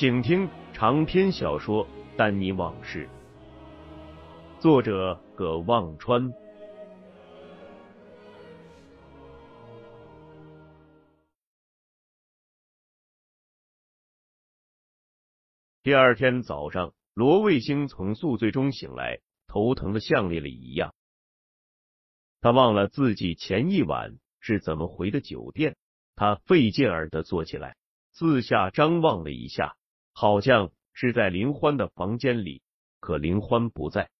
请听长篇小说《丹尼往事》，作者葛望川。第二天早上，罗卫星从宿醉中醒来，头疼的像烈了一样。他忘了自己前一晚是怎么回的酒店。他费劲儿的坐起来，四下张望了一下，好像是在林欢的房间里，可林欢不在。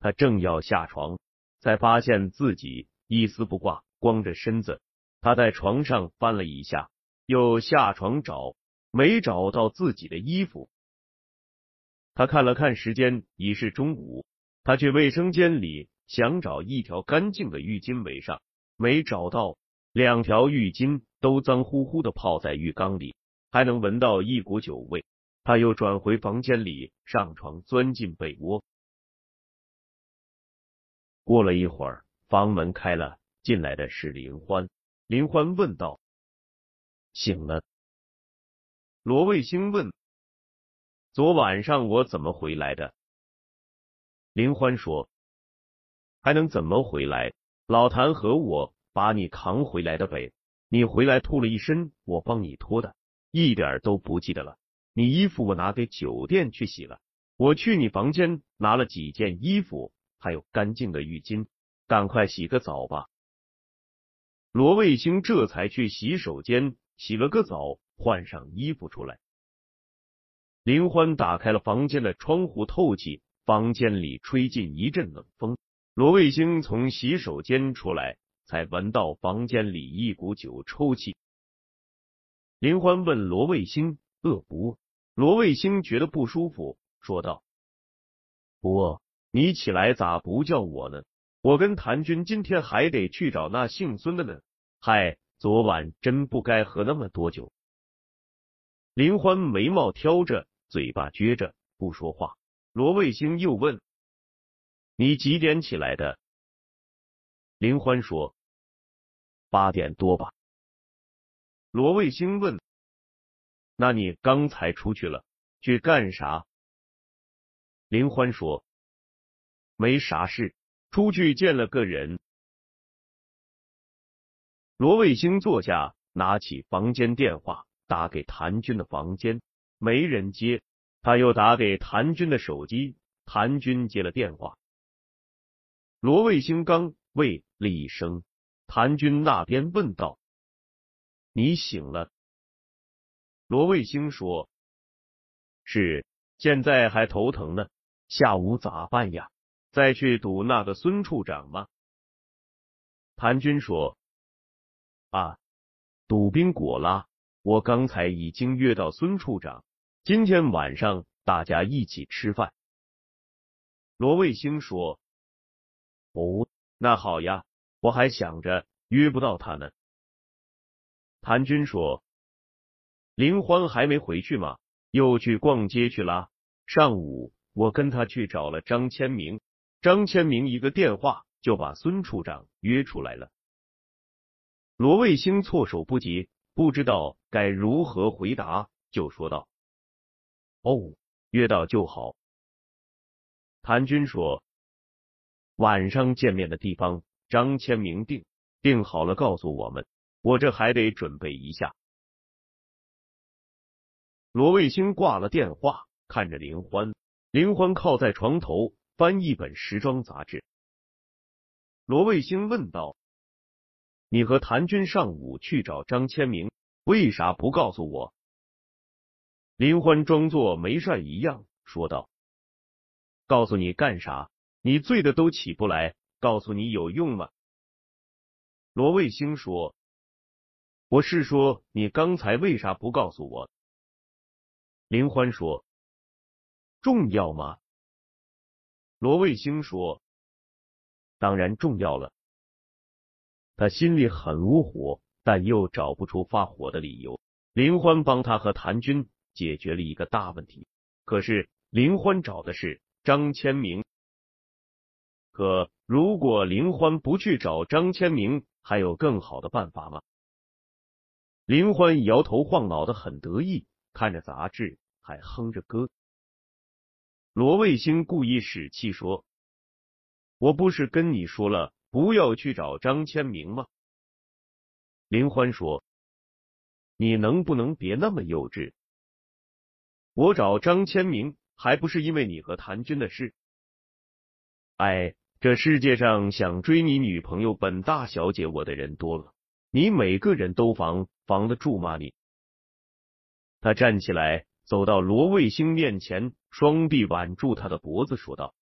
他正要下床，才发现自己一丝不挂，光着身子。他在床上翻了一下，又下床找。没找到自己的衣服，他看了看时间，已是中午。他去卫生间里想找一条干净的浴巾围上，没找到，两条浴巾都脏乎乎的泡在浴缸里，还能闻到一股酒味。他又转回房间里，上床钻进被窝。过了一会儿，房门开了，进来的是林欢。林欢问道：“醒了？”罗卫星问：“昨晚上我怎么回来的？”林欢说：“还能怎么回来？老谭和我把你扛回来的呗。你回来吐了一身，我帮你拖的，一点都不记得了。你衣服我拿给酒店去洗了。我去你房间拿了几件衣服，还有干净的浴巾，赶快洗个澡吧。”罗卫星这才去洗手间洗了个澡。换上衣服出来，林欢打开了房间的窗户透气，房间里吹进一阵冷风。罗卫星从洗手间出来，才闻到房间里一股酒臭气。林欢问罗卫星饿不饿？罗卫星觉得不舒服，说道：“不饿。你起来咋不叫我呢？我跟谭军今天还得去找那姓孙的呢。嗨，昨晚真不该喝那么多酒。”林欢眉毛挑着，嘴巴撅着，不说话。罗卫星又问：“你几点起来的？”林欢说：“八点多吧。”罗卫星问：“那你刚才出去了，去干啥？”林欢说：“没啥事，出去见了个人。”罗卫星坐下，拿起房间电话。打给谭军的房间，没人接。他又打给谭军的手机，谭军接了电话。罗卫星刚喂了一声，谭军那边问道：“你醒了？”罗卫星说：“是，现在还头疼呢。下午咋办呀？再去堵那个孙处长吗？”谭军说：“啊，堵宾果拉。”我刚才已经约到孙处长，今天晚上大家一起吃饭。罗卫星说：“哦，那好呀，我还想着约不到他呢。”谭军说：“林欢还没回去吗？又去逛街去了。上午我跟他去找了张千明，张千明一个电话就把孙处长约出来了。”罗卫星措手不及。不知道该如何回答，就说道：“哦，约到就好。”谭军说：“晚上见面的地方，张千明定定好了，告诉我们。我这还得准备一下。罗卫星挂了电话，看着林欢，林欢靠在床头翻一本时装杂志。罗卫星问道：“你和谭军上午去找张千明，为啥不告诉我？”林欢装作没事一样说道：“告诉你干啥？你醉的都起不来，告诉你有用吗？”罗卫星说：“我是说，你刚才为啥不告诉我？”林欢说：“重要吗？”罗卫星说：“当然重要了。”他心里很无火，但又找不出发火的理由。林欢帮他和谭军解决了一个大问题，可是林欢找的是张千明。可如果林欢不去找张千明，还有更好的办法吗？林欢摇头晃脑的，很得意，看着杂志，还哼着歌。罗卫星故意使气说：“我不是跟你说了，不要去找张千明吗？”林欢说：“你能不能别那么幼稚？我找张千明还不是因为你和谭军的事？哎。”这世界上想追你女朋友本大小姐我的人多了，你每个人都防防得住吗？你？他站起来，走到罗卫星面前，双臂挽住他的脖子，说道：“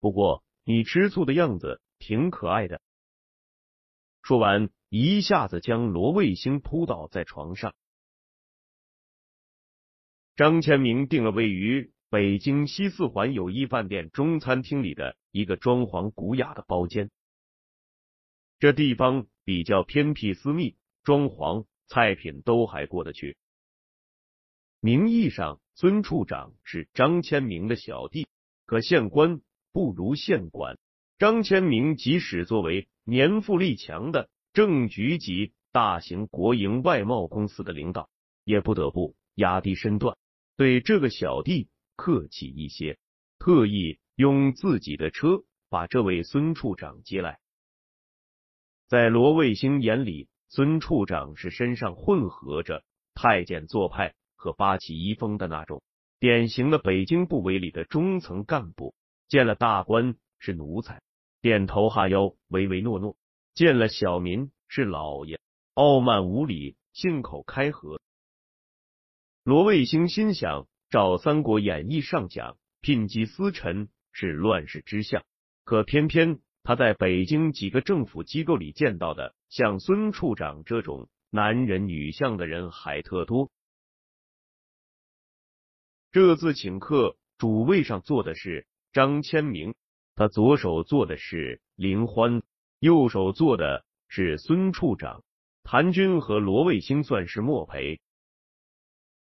不过你吃醋的样子挺可爱的。”说完，一下子将罗卫星扑倒在床上。张千明订了位于。北京西四环友谊饭店中餐厅里的一个装潢古雅的包间，这地方比较偏僻私密，装潢菜品都还过得去。名义上孙处长是张千明的小弟，可县官不如县管。张千明即使作为年富力强的正局级大型国营外贸公司的领导，也不得不压低身段对这个小弟。客气一些，特意用自己的车把这位孙处长接来。在罗卫星眼里，孙处长是身上混合着太监做派和八旗一风的那种典型的北京部委里的中层干部，见了大官是奴才，点头哈腰，唯唯诺诺；见了小民是老爷，傲慢无礼，信口开河。罗卫星心想。照《三国演义》上讲，聘鸡司臣是乱世之相，可偏偏他在北京几个政府机构里见到的，像孙处长这种男人女相的人还特多。这次请客，主位上坐的是张千明，他左手坐的是林欢，右手坐的是孙处长。谭军和罗卫星算是默陪。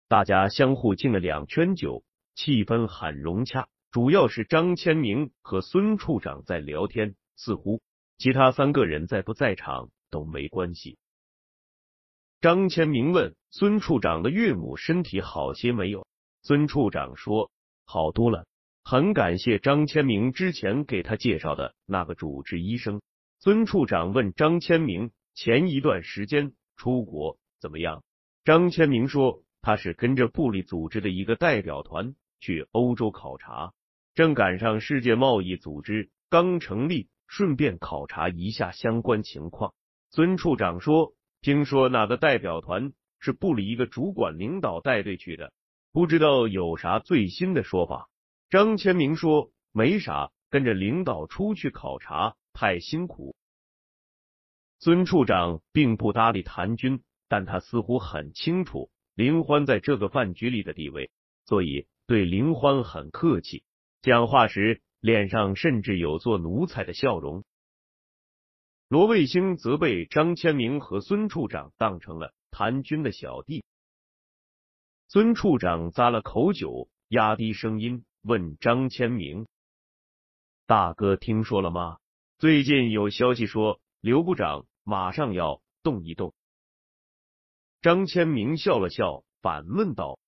大家相互敬了两圈酒，气氛很融洽。主要是张千明和孙处长在聊天，似乎其他三个人在不在场都没关系。张千明问孙处长的岳母身体好些没有？孙处长说好多了，很感谢张千明之前给他介绍的那个主治医生。孙处长问张千明前一段时间出国怎么样？张千明说。他是跟着部里组织的一个代表团去欧洲考察，正赶上世界贸易组织刚成立，顺便考察一下相关情况。孙处长说：“听说那个代表团是部里一个主管领导带队去的，不知道有啥最新的说法。”张千明说：“没啥，跟着领导出去考察太辛苦。”孙处长并不搭理谭军，但他似乎很清楚。林欢在这个饭局里的地位，所以对林欢很客气，讲话时脸上甚至有做奴才的笑容。罗卫星则被张千明和孙处长当成了谭军的小弟。孙处长咂了口酒，压低声音问张千明：“大哥，听说了吗？最近有消息说刘部长马上要动一动。”张千明笑了笑，反问道：“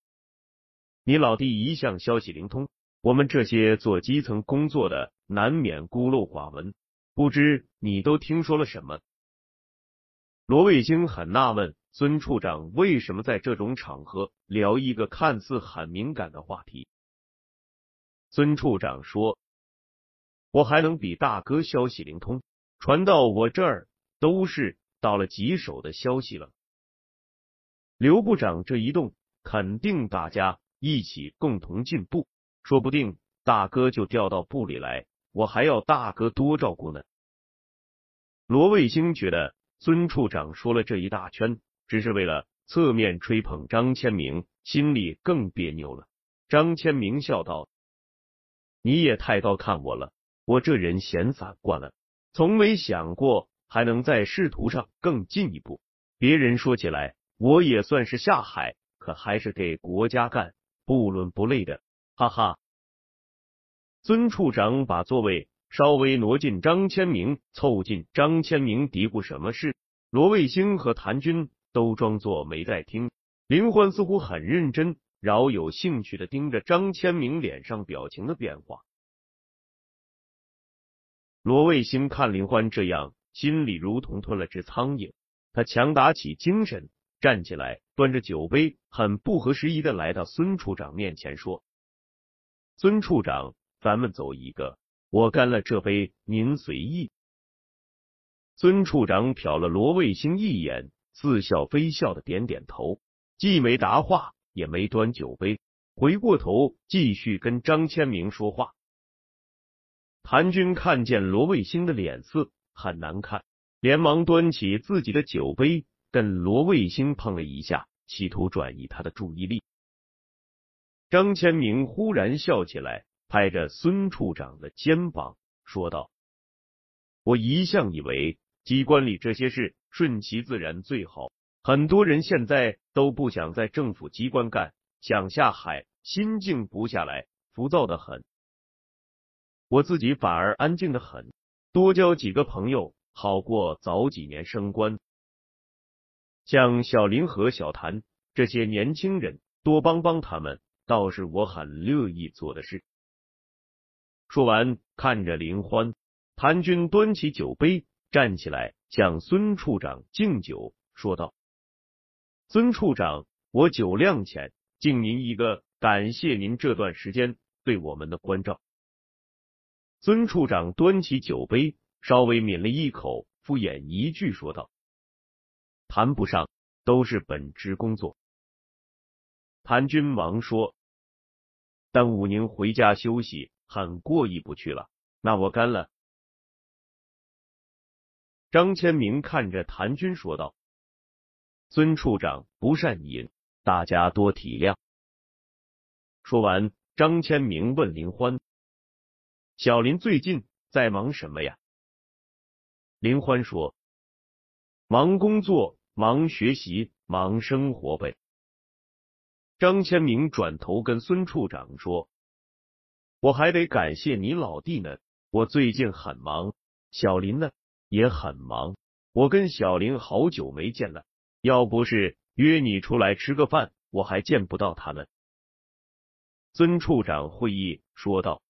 你老弟一向消息灵通，我们这些做基层工作的难免孤陋寡闻，不知你都听说了什么？”罗卫星很纳闷，孙处长为什么在这种场合聊一个看似很敏感的话题。孙处长说：“我还能比大哥消息灵通，传到我这儿都是到了棘手的消息了。刘部长这一动，肯定大家一起共同进步，说不定大哥就调到部里来，我还要大哥多照顾呢。”罗卫星觉得孙处长说了这一大圈，只是为了侧面吹捧张千明，心里更别扭了。张千明笑道。你也太高看我了，我这人闲散惯了，从没想过还能在仕途上更进一步。别人说起来，我也算是下海，可还是给国家干，不伦不类的，哈哈。孙处长把座位稍微挪近，张千明凑近，张千明嘀咕什么事，罗卫星和谭军都装作没在听，林欢似乎很认真。饶有兴趣的盯着张千明脸上表情的变化。罗卫星看林欢这样，心里如同吞了只苍蝇。他强打起精神，站起来，端着酒杯，很不合时宜的来到孙处长面前，说：“孙处长，咱们走一个，我干了这杯，您随意。”孙处长瞟了罗卫星一眼，似笑非笑的点点头，既没答话。也没端酒杯，回过头继续跟张千明说话。谭军看见罗卫星的脸色很难看，连忙端起自己的酒杯，跟罗卫星碰了一下，企图转移他的注意力。张千明忽然笑起来，拍着孙处长的肩膀说道：“我一向以为机关里这些事顺其自然最好。”很多人现在都不想在政府机关干，想下海，心静不下来，浮躁的很。我自己反而安静的很，多交几个朋友，好过早几年升官。像小林和小谭这些年轻人，多帮帮他们，倒是我很乐意做的事。说完，看着林欢，谭军端起酒杯，站起来向孙处长敬酒，说道。孙处长，我酒量浅，敬您一个，感谢您这段时间对我们的关照。孙处长端起酒杯，稍微抿了一口，敷衍一句说道：“谈不上，都是本职工作。”谭军忙说：“耽误您回家休息，很过意不去了。那我干了。”张千明看着谭军说道。孙处长不善饮，大家多体谅。说完，张千明问林欢：“小林最近在忙什么呀？”林欢说：“忙工作，忙学习，忙生活呗。”张千明转头跟孙处长说：“我还得感谢你老弟呢，我最近很忙。小林呢也很忙，我跟小林好久没见了。”要不是约你出来吃个饭，我还见不到他呢。孙处长会意说道：“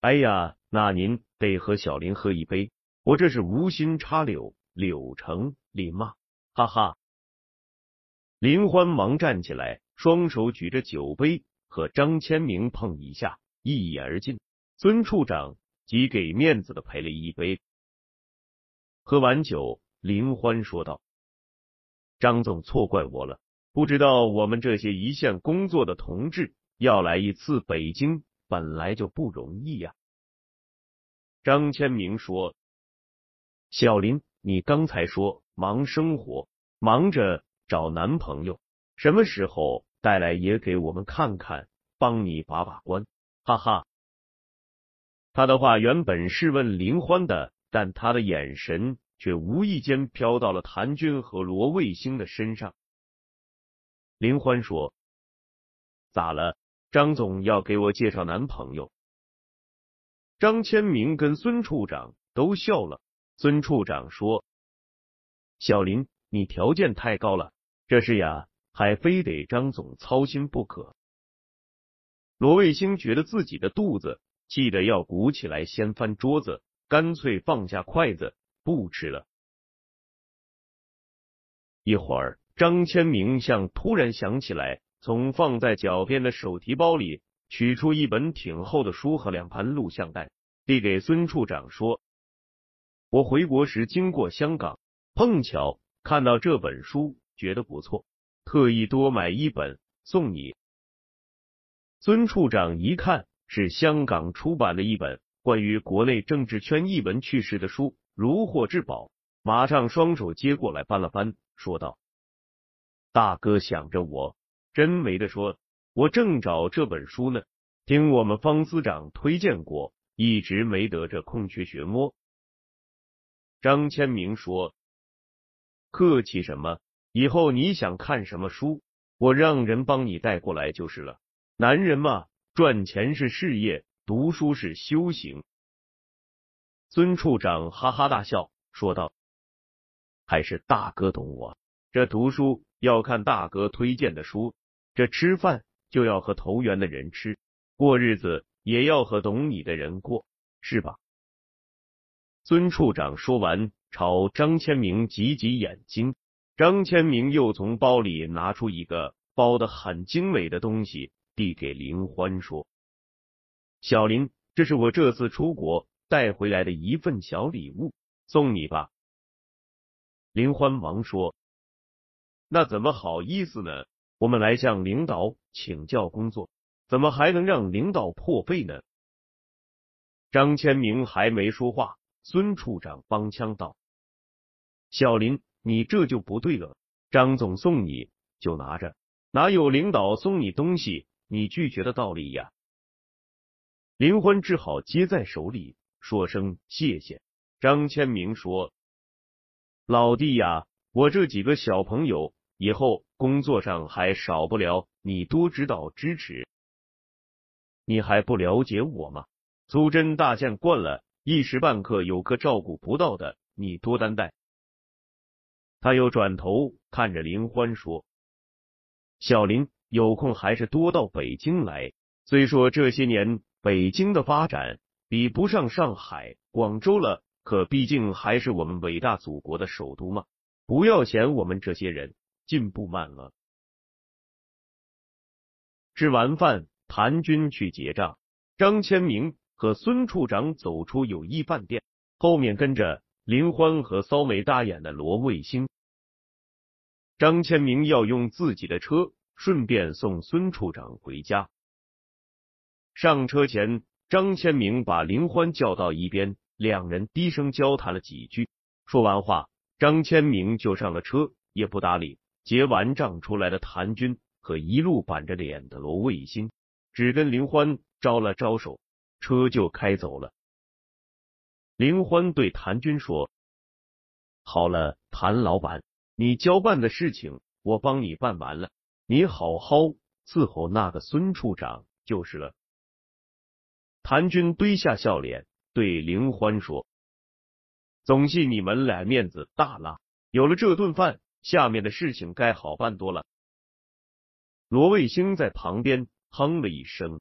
哎呀，那您得和小林喝一杯，我这是无心插柳，柳成林嘛，哈哈。”林欢忙站起来，双手举着酒杯，和张千明碰一下，一饮而尽。孙处长极给面子的赔了一杯。喝完酒，林欢说道。张总错怪我了，不知道我们这些一线工作的同志要来一次北京，本来就不容易呀。张千明说：“小林，你刚才说忙生活，忙着找男朋友，什么时候带来也给我们看看，帮你把把关？”哈哈。他的话原本是问林欢的，但他的眼神。却无意间飘到了谭军和罗卫星的身上。林欢说：“咋了？张总要给我介绍男朋友？”张千明跟孙处长都笑了。孙处长说：“小林，你条件太高了，这事呀，还非得张总操心不可。”罗卫星觉得自己的肚子气得要鼓起来，掀翻桌子，干脆放下筷子。不吃了。一会儿，张千明像突然想起来，从放在脚边的手提包里取出一本挺厚的书和两盘录像带，递给孙处长说：“我回国时经过香港，碰巧看到这本书，觉得不错，特意多买一本送你。”孙处长一看是香港出版的一本关于国内政治圈一闻趣事的书，如获至宝，马上双手接过来翻了翻，说道：“大哥想着我，真没得说，我正找这本书呢，听我们方司长推荐过，一直没得这空缺学摸。”张千明说：“客气什么？以后你想看什么书，我让人帮你带过来就是了。男人嘛，赚钱是事业，读书是修行。”孙处长哈哈大笑，说道：“还是大哥懂我。这读书要看大哥推荐的书，这吃饭就要和投缘的人吃，过日子也要和懂你的人过，是吧？”孙处长说完，朝张千明挤挤眼睛。张千明又从包里拿出一个包的很精美的东西，递给林欢说：“小林，这是我这次出国带回来的一份小礼物，送你吧。”林欢忙说：“那怎么好意思呢？我们来向领导请教工作，怎么还能让领导破费呢？”张千明还没说话。孙处长帮腔道：“小林，你这就不对了。张总送你就拿着，哪有领导送你东西你拒绝的道理呀？”林欢只好接在手里，说声谢谢。张千明说：“老弟呀，我这几个小朋友以后工作上还少不了你多指导支持。你还不了解我吗？粗针大线惯了。”一时半刻有个照顾不到的，你多担待。他又转头看着林欢说：“小林，有空还是多到北京来。虽说这些年北京的发展比不上上海、广州了，可毕竟还是我们伟大祖国的首都嘛。不要嫌我们这些人进步慢了。”吃完饭，谭军去结账，张千明。和孙处长走出友谊饭店，后面跟着林欢和骚眉大眼的罗卫星。张千明要用自己的车，顺便送孙处长回家。上车前，张千明把林欢叫到一边，两人低声交谈了几句。说完话，张千明就上了车，也不搭理结完账出来的谭军和一路板着脸的罗卫星，只跟林欢招了招手。车就开走了。林欢对谭军说：“好了，谭老板，你交办的事情我帮你办完了，你好好伺候那个孙处长就是了。”谭军堆下笑脸，对林欢说：“总系你们俩面子大了，有了这顿饭，下面的事情该好办多了。”罗卫星在旁边哼了一声。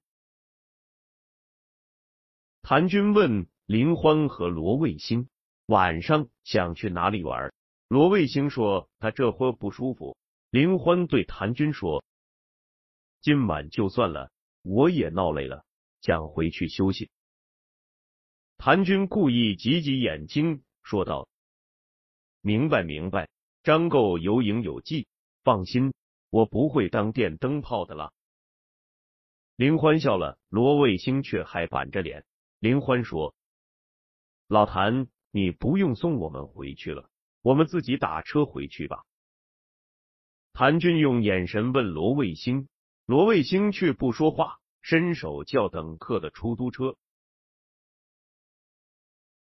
谭军问林欢和罗卫星晚上想去哪里玩？罗卫星说他这会不舒服。林欢对谭军说：“今晚就算了，我也闹累了，想回去休息。”谭军故意挤挤眼睛，说道：“明白明白，张构有影有迹，放心，我不会当电灯泡的了。”林欢笑了，罗卫星却还板着脸。林欢说：“老谭，你不用送我们回去了，我们自己打车回去吧。”谭军用眼神问罗卫星，罗卫星却不说话，伸手叫等客的出租车。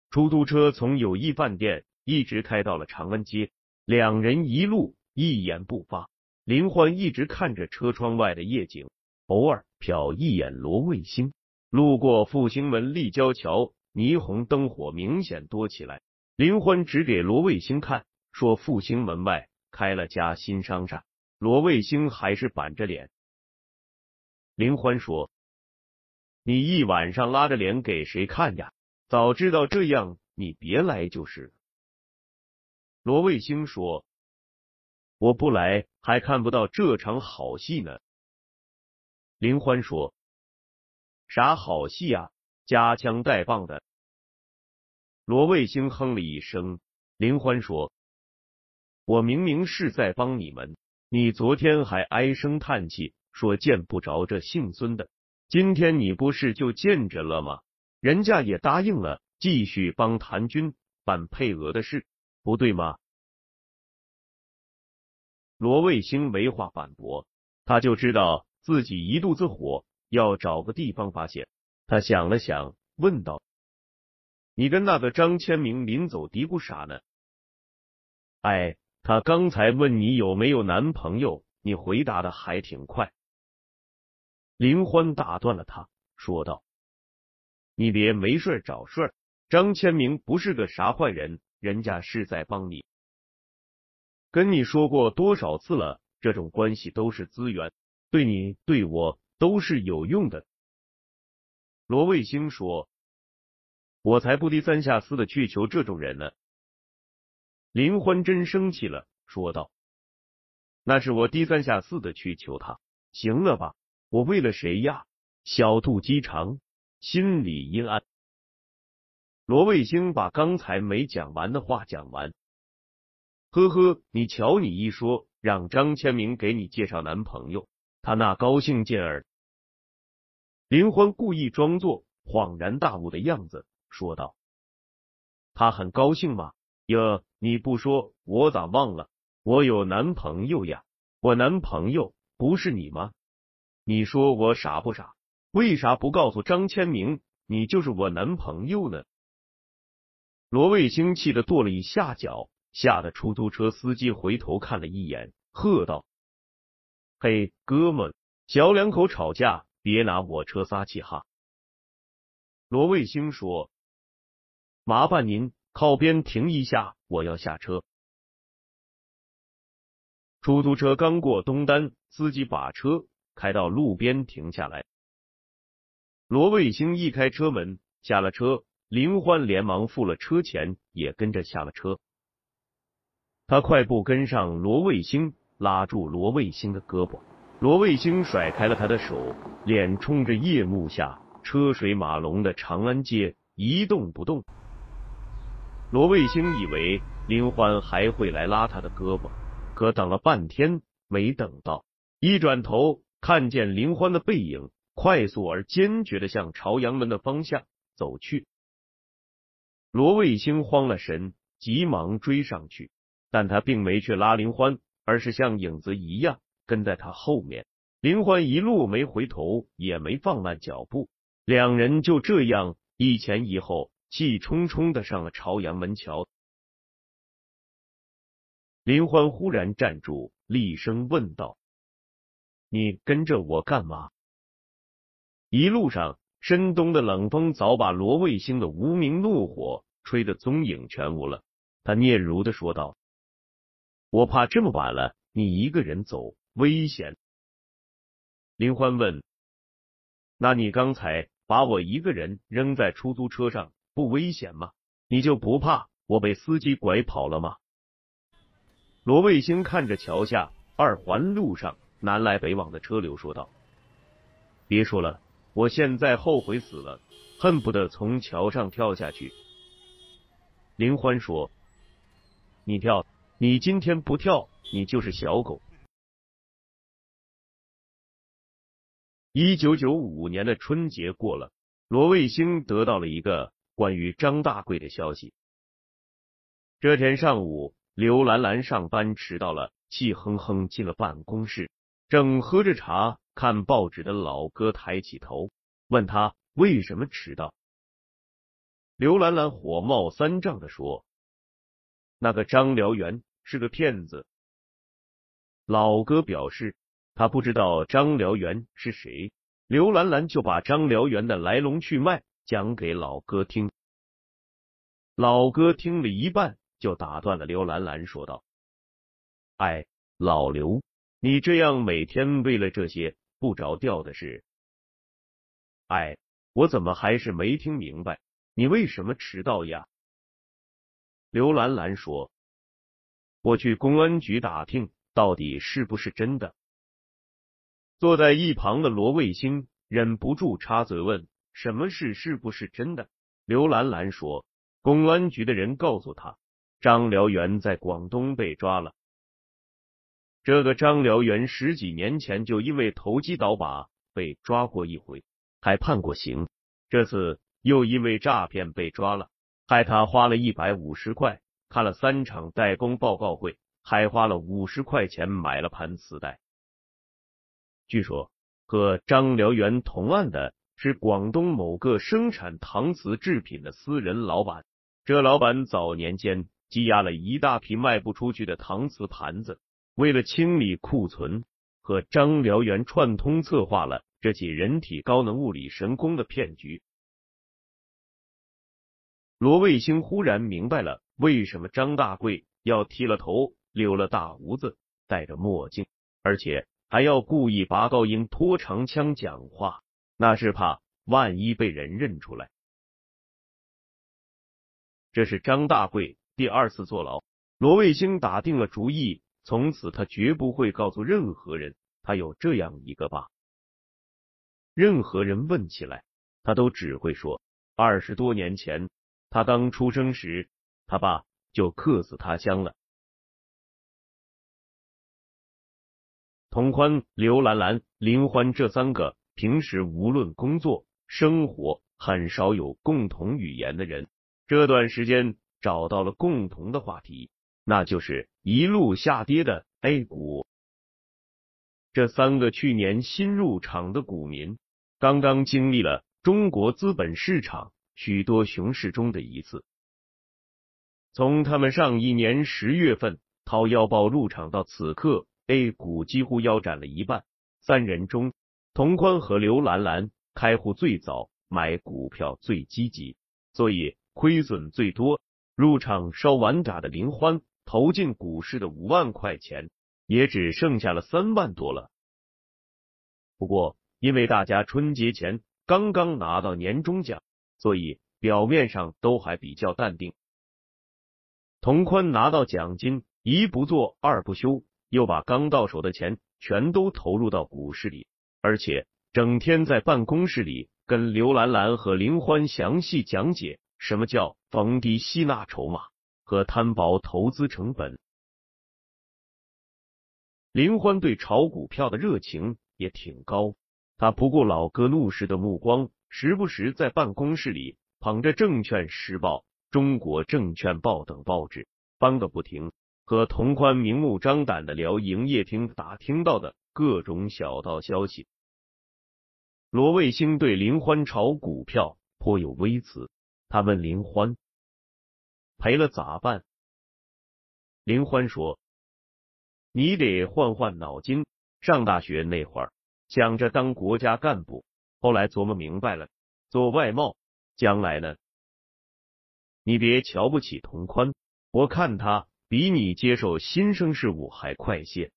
出租车从友谊饭店一直开到了长安街，两人一路一言不发。林欢一直看着车窗外的夜景，偶尔瞟一眼罗卫星。路过复兴门立交桥，霓虹灯火明显多起来。林欢指给罗卫星看，说：“复兴门外开了家新商厦。”罗卫星还是板着脸。林欢说：“你一晚上拉着脸给谁看呀？早知道这样，你别来就是。”罗卫星说：“我不来还看不到这场好戏呢。林欢说：“啥好戏啊？夹枪带棒的。”罗卫星哼了一声。林欢说：“我明明是在帮你们，你昨天还唉声叹气说见不着这姓孙的，今天你不是就见着了吗？人家也答应了，继续帮谭军办配额的事，不对吗？”罗卫星没话反驳，他就知道自己一肚子火，要找个地方发泄。他想了想，问道。你跟那个张千明临走嘀咕啥呢？哎，他刚才问你有没有男朋友，你回答的还挺快。林欢打断了他，说道：“你别没事找事，张千明不是个啥坏人，人家是在帮你。跟你说过多少次了，这种关系都是资源，对你对我都是有用的。”罗卫星说。我才不低三下四的去求这种人呢！林欢真生气了，说道：“那是我低三下四的去求他，行了吧？我为了谁呀？小肚鸡肠，心里阴暗。”罗卫星把刚才没讲完的话讲完，呵呵，你瞧你一说，让张千明给你介绍男朋友，他那高兴劲儿。林欢故意装作恍然大悟的样子。说道：“他很高兴吗？哟，你不说，我咋忘了？我有男朋友呀！我男朋友不是你吗？你说我傻不傻？为啥不告诉张千明，你就是我男朋友呢？”罗卫星气得跺了一下脚，吓得出租车司机回头看了一眼，喝道：“嘿，哥们，小两口吵架，别拿我车撒气哈！”罗卫星说。麻烦您靠边停一下，我要下车。出租车刚过东单，司机把车开到路边停下来。罗卫星一开车门下了车，林欢连忙付了车钱，也跟着下了车。他快步跟上罗卫星，拉住罗卫星的胳膊。罗卫星甩开了他的手，脸冲着夜幕下车水马龙的长安街一动不动。罗卫星以为林欢还会来拉他的胳膊，可等了半天没等到，一转头看见林欢的背影快速而坚决的向朝阳门的方向走去。罗卫星慌了神，急忙追上去，但他并没去拉林欢，而是像影子一样跟在他后面。林欢一路没回头，也没放慢脚步，两人就这样一前一后。气冲冲的上了朝阳门桥，林欢忽然站住，厉声问道：“你跟着我干嘛？”一路上，深冬的冷风早把罗卫星的无名怒火吹得踪影全无了。他嗫嚅的说道：“我怕这么晚了，你一个人走危险。”林欢问：“那你刚才把我一个人扔在出租车上？”不危险吗？你就不怕我被司机拐跑了吗？罗卫星看着桥下二环路上南来北往的车流，说道：“别说了，我现在后悔死了，恨不得从桥上跳下去。”林欢说：“你跳，你今天不跳，你就是小狗。”一九九五年的春节过了，罗卫星得到了一个。关于张大贵的消息。这天上午，刘兰兰上班迟到了，气哼哼进了办公室。正喝着茶看报纸的老哥抬起头，问他为什么迟到。刘兰兰火冒三丈的说：“那个张辽元是个骗子。”老哥表示他不知道张辽元是谁。刘兰兰就把张辽元的来龙去脉。讲给老哥听，老哥听了一半就打断了刘兰兰，说道：“哎，老刘，你这样每天为了这些不着调的事，哎，我怎么还是没听明白？你为什么迟到呀？”刘兰兰说：“我去公安局打听，到底是不是真的？坐在一旁的罗卫星忍不住插嘴问：“什么事是不是真的？”刘兰兰说：“公安局的人告诉他，张辽元在广东被抓了。这个张辽元十几年前就因为投机倒把被抓过一回，还判过刑。这次又因为诈骗被抓了，害他花了一百五十块看了三场代工报告会，还花了五十块钱买了盘磁带。”据说和张辽元同案的是广东某个生产搪瓷制品的私人老板。这老板早年间积压了一大批卖不出去的搪瓷盘子，为了清理库存，和张辽元串通策划了这起人体高能物理神功的骗局。罗卫星忽然明白了为什么张大贵要剃了头、留了大胡子、戴着墨镜，而且。还要故意拔高音、拖长腔讲话，那是怕万一被人认出来。这是张大贵第二次坐牢，罗卫星打定了主意，从此他绝不会告诉任何人他有这样一个爸。任何人问起来，他都只会说：二十多年前他刚出生时，他爸就客死他乡了。童宽、刘兰兰、林欢这三个平时无论工作、生活很少有共同语言的人，这段时间找到了共同的话题，那就是一路下跌的 A 股。这三个去年新入场的股民，刚刚经历了中国资本市场许多熊市中的一次。从他们上一年十月份掏腰包入场到此刻。A 股几乎腰斩了一半，三人中，童宽和刘兰兰开户最早，买股票最积极，所以亏损最多。入场稍晚点的林欢，投进股市的五万块钱，也只剩下了三万多了。不过，因为大家春节前刚刚拿到年终奖，所以表面上都还比较淡定。童宽拿到奖金，一不做二不休。又把刚到手的钱全都投入到股市里，而且整天在办公室里跟刘兰兰和林欢详细讲解什么叫逢低吸纳筹码和摊薄投资成本。林欢对炒股票的热情也挺高，他不顾老哥怒视的目光，时不时在办公室里捧着《证券时报》《中国证券报》等报纸翻个不停。和童宽明目张胆的聊营业厅打听到的各种小道消息。罗卫星对林欢炒股票颇有微词，他问林欢：“赔了咋办？”林欢说：“你得换换脑筋。上大学那会儿想着当国家干部，后来琢磨明白了，做外贸。将来呢？你别瞧不起童宽，我看他。”比你接受新生事物还快些。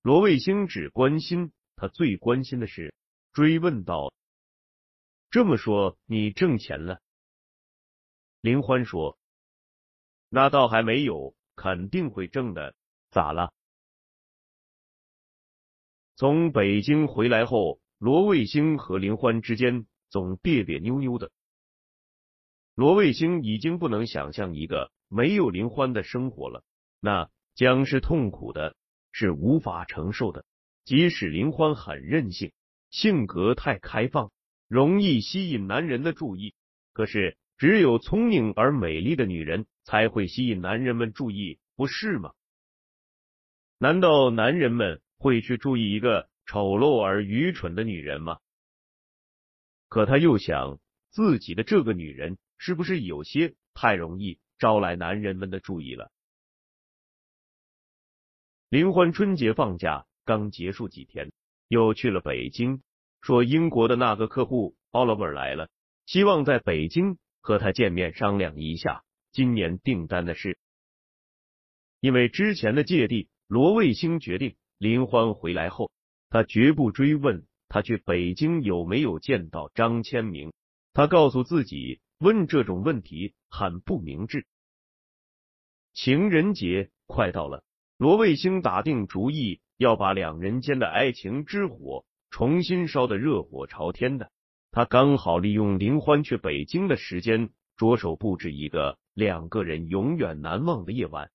罗卫星只关心他最关心的是，追问道：“这么说你挣钱了？”林欢说：“那倒还没有，肯定会挣的。咋了？”从北京回来后，罗卫星和林欢之间总别别扭扭的。罗卫星已经不能想象一个。没有林欢的生活了，那将是痛苦的，是无法承受的。即使林欢很任性，性格太开放，容易吸引男人的注意，可是只有聪明而美丽的女人才会吸引男人们注意，不是吗？难道男人们会去注意一个丑陋而愚蠢的女人吗？可他又想，自己的这个女人是不是有些太容易？招来男人们的注意了。林欢春节放假刚结束几天，又去了北京，说英国的那个客户 Oliver 来了，希望在北京和他见面商量一下今年订单的事。因为之前的芥蒂，罗卫星决定林欢回来后，他绝不追问他去北京有没有见到张千明。他告诉自己，问这种问题很不明智。情人节快到了，罗卫星打定主意要把两人间的爱情之火重新烧得热火朝天的。他刚好利用林欢去北京的时间，着手布置一个两个人永远难忘的夜晚。